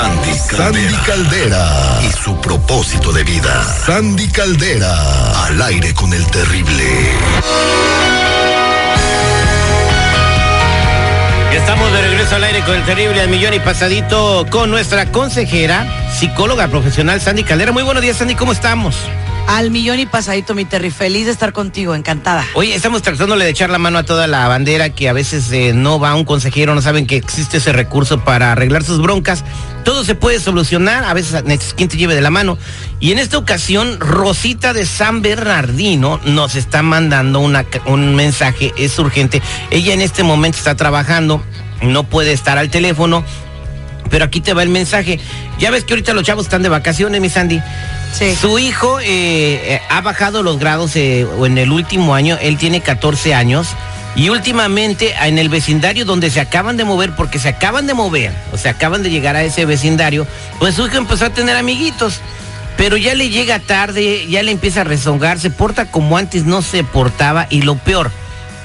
Sandy Caldera. Sandy Caldera. Y su propósito de vida. Sandy Caldera. Al aire con el terrible. Ya estamos de regreso al aire con el terrible al millón y pasadito con nuestra consejera, psicóloga profesional Sandy Caldera. Muy buenos días, Sandy, ¿cómo estamos? Al millón y pasadito, mi Terry. Feliz de estar contigo, encantada. Oye, estamos tratándole de echar la mano a toda la bandera que a veces eh, no va un consejero, no saben que existe ese recurso para arreglar sus broncas. Todo se puede solucionar, a veces necesitas quien te lleve de la mano. Y en esta ocasión, Rosita de San Bernardino nos está mandando una, un mensaje, es urgente. Ella en este momento está trabajando, no puede estar al teléfono, pero aquí te va el mensaje. Ya ves que ahorita los chavos están de vacaciones, mi Sandy. Su hijo eh, eh, ha bajado los grados eh, en el último año, él tiene 14 años. Y últimamente en el vecindario donde se acaban de mover, porque se acaban de mover, o se acaban de llegar a ese vecindario, pues su hijo empezó a tener amiguitos. Pero ya le llega tarde, ya le empieza a rezongar, se porta como antes no se portaba y lo peor,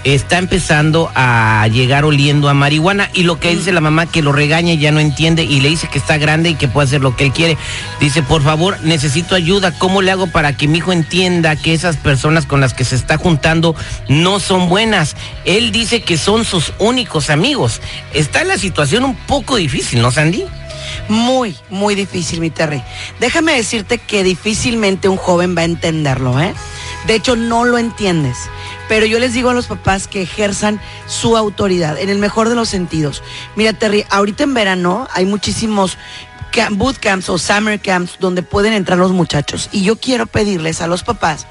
está empezando a llegar oliendo a marihuana y lo que dice la mamá que lo regaña y ya no entiende y le dice que está grande y que puede hacer lo que él quiere. Dice, por favor, necesito ayuda. ¿Cómo le hago para que mi hijo entienda que esas personas con las que se está juntando no son buenas? Él dice que son sus únicos amigos. Está en la situación un poco difícil, ¿no, Sandy? Muy, muy difícil, mi Terry. Déjame decirte que difícilmente un joven va a entenderlo, ¿eh? De hecho, no lo entiendes. Pero yo les digo a los papás que ejerzan su autoridad en el mejor de los sentidos. Mira, Terry, ahorita en verano hay muchísimos bootcamps o summer camps donde pueden entrar los muchachos. Y yo quiero pedirles a los papás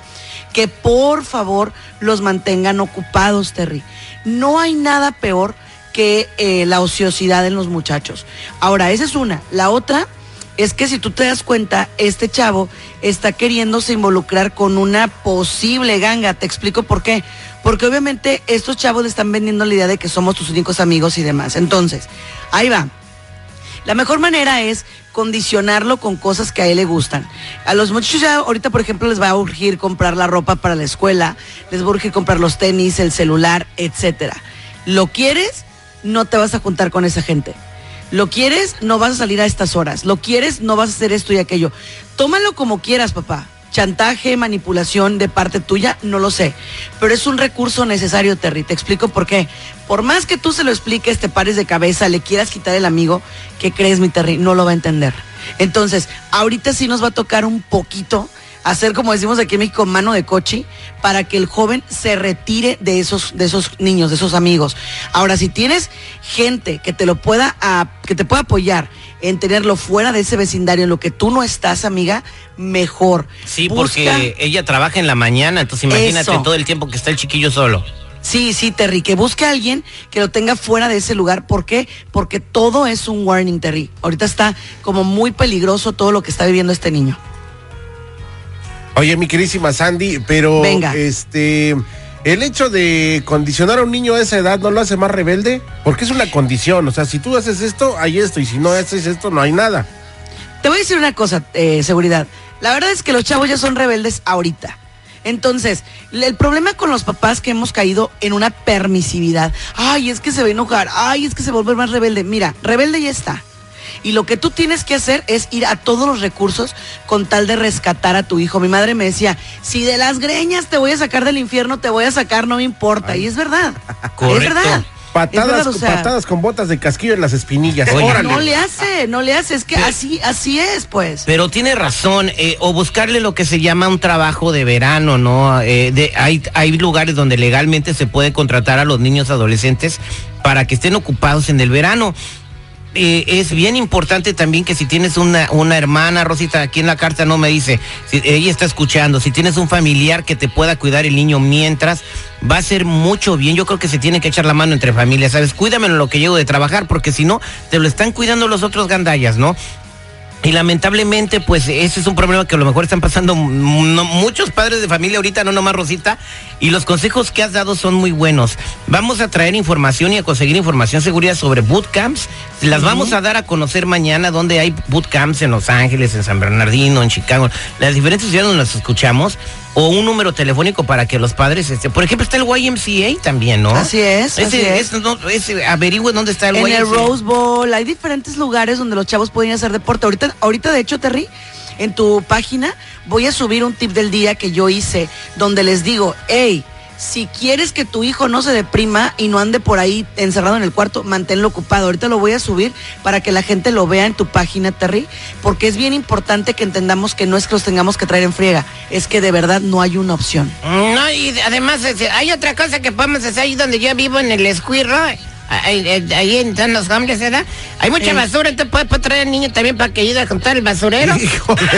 que por favor los mantengan ocupados, Terry. No hay nada peor que eh, la ociosidad en los muchachos. Ahora, esa es una. La otra es que si tú te das cuenta, este chavo está queriéndose involucrar con una posible ganga. Te explico por qué. Porque obviamente estos chavos le están vendiendo la idea de que somos tus únicos amigos y demás. Entonces, ahí va. La mejor manera es condicionarlo con cosas que a él le gustan. A los muchachos ya ahorita, por ejemplo, les va a urgir comprar la ropa para la escuela, les va a urgir comprar los tenis, el celular, etcétera. ¿Lo quieres? No te vas a juntar con esa gente. Lo quieres, no vas a salir a estas horas. Lo quieres, no vas a hacer esto y aquello. Tómalo como quieras, papá. Chantaje, manipulación de parte tuya, no lo sé. Pero es un recurso necesario, Terry. Te explico por qué. Por más que tú se lo expliques, te pares de cabeza, le quieras quitar el amigo, ¿qué crees, mi Terry? No lo va a entender. Entonces, ahorita sí nos va a tocar un poquito hacer, como decimos aquí en México, mano de coche, para que el joven se retire de esos, de esos niños, de esos amigos. Ahora, si tienes gente que te lo pueda, que te pueda apoyar en tenerlo fuera de ese vecindario en lo que tú no estás, amiga, mejor. Sí, porque ella trabaja en la mañana, entonces imagínate todo el tiempo que está el chiquillo solo. Sí, sí, Terry, que busque a alguien que lo tenga fuera de ese lugar. ¿Por qué? Porque todo es un warning, Terry. Ahorita está como muy peligroso todo lo que está viviendo este niño. Oye, mi querísima Sandy, pero este el hecho de condicionar a un niño a esa edad no lo hace más rebelde, porque es una condición, o sea, si tú haces esto, hay esto, y si no haces esto, no hay nada. Te voy a decir una cosa, eh, seguridad. La verdad es que los chavos ya son rebeldes ahorita. Entonces, el problema con los papás que hemos caído en una permisividad. Ay, es que se va a enojar. Ay, es que se va a volver más rebelde. Mira, rebelde ya está. Y lo que tú tienes que hacer es ir a todos los recursos con tal de rescatar a tu hijo. Mi madre me decía, si de las greñas te voy a sacar del infierno, te voy a sacar, no me importa. Y es verdad. Es verdad. Patadas, patadas con botas de casquillo en las espinillas. no le hace, no le hace, es que así, así es, pues. Pero tiene razón, eh, o buscarle lo que se llama un trabajo de verano, ¿no? Eh, de, hay, hay lugares donde legalmente se puede contratar a los niños adolescentes para que estén ocupados en el verano. Eh, es bien importante también que si tienes una, una hermana, Rosita, aquí en la carta no me dice, si ella está escuchando, si tienes un familiar que te pueda cuidar el niño mientras, va a ser mucho bien. Yo creo que se tiene que echar la mano entre familias, ¿sabes? Cuídamelo lo que llego de trabajar, porque si no, te lo están cuidando los otros gandallas, ¿no? Y lamentablemente, pues ese es un problema que a lo mejor están pasando muchos padres de familia ahorita, no nomás Rosita, y los consejos que has dado son muy buenos. Vamos a traer información y a conseguir información segura sobre bootcamps. Las vamos a dar a conocer mañana donde hay bootcamps en Los Ángeles, en San Bernardino, en Chicago, las diferentes ciudades donde nos escuchamos o un número telefónico para que los padres, este, por ejemplo, está el YMCA también, ¿no? Así es. Ese, es. ese, averigüe dónde está el en YMCA. En el Rose Bowl, hay diferentes lugares donde los chavos pueden hacer deporte. Ahorita, ahorita de hecho, Terry, en tu página voy a subir un tip del día que yo hice, donde les digo, hey, si quieres que tu hijo no se deprima y no ande por ahí encerrado en el cuarto, manténlo ocupado. Ahorita lo voy a subir para que la gente lo vea en tu página, Terry, porque es bien importante que entendamos que no es que los tengamos que traer en friega, es que de verdad no hay una opción. No, y además este, hay otra cosa que podemos hacer ahí donde yo vivo en el escuirro ahí, ahí en los hombres, ¿verdad? Hay mucha basura, te puedes, traer al niño también para que ayude a contar el basurero.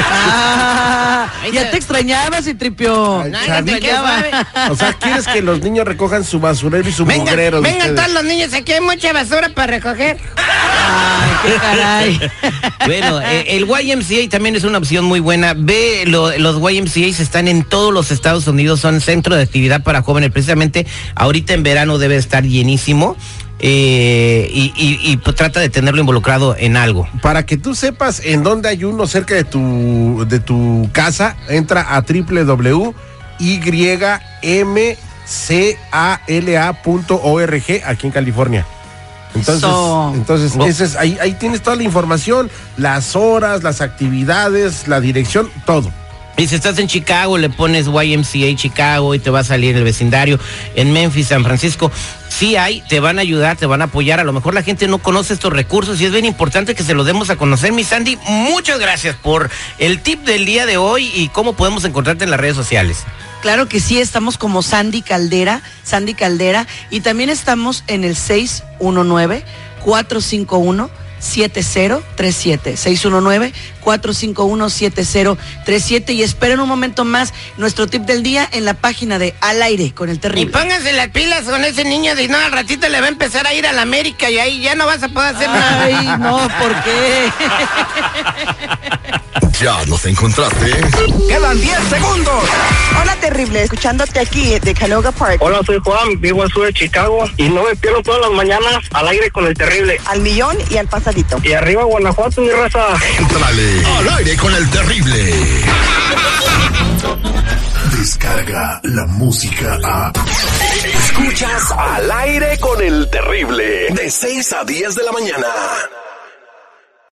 Ah, ya te extrañabas y tripió. o sea, ¿quieres que los niños recojan su basurero y su vengan, mugrero? Vengan todos los niños, aquí hay mucha basura para recoger. Ay, qué caray. bueno, eh, el YMCA también es una opción muy buena. Ve, los YMCA están en todos los Estados Unidos, son centro de actividad para jóvenes. Precisamente ahorita en verano debe estar llenísimo. Eh, y, pues, trata de tenerlo involucrado en algo. Para que tú sepas en dónde hay uno cerca de tu, de tu casa, entra a www.ymcala.org aquí en California. Entonces, entonces ese es, ahí, ahí tienes toda la información, las horas, las actividades, la dirección, todo. Y si estás en Chicago, le pones YMCA Chicago y te va a salir el vecindario. En Memphis, San Francisco, sí hay, te van a ayudar, te van a apoyar. A lo mejor la gente no conoce estos recursos y es bien importante que se los demos a conocer. Mi Sandy, muchas gracias por el tip del día de hoy y cómo podemos encontrarte en las redes sociales. Claro que sí, estamos como Sandy Caldera, Sandy Caldera, y también estamos en el 619 451 7037 619 451 7037 y esperen un momento más nuestro tip del día en la página de Al aire con el terrible. Y pónganse las pilas con ese niño de no al ratito le va a empezar a ir a la América y ahí ya no vas a poder hacer nada. Ay, no, ¿por qué? Ya nos encontraste. Quedan 10 segundos. Hola, terrible. Escuchándote aquí de Canoga Park. Hola, soy Juan. Vivo al sur de Chicago. Y no me pierdo todas las mañanas al aire con el terrible. Al millón y al pasadito. Y arriba, Guanajuato, mi raza. Entrale al aire con el terrible. Descarga la música a. Escuchas al aire con el terrible. De 6 a 10 de la mañana.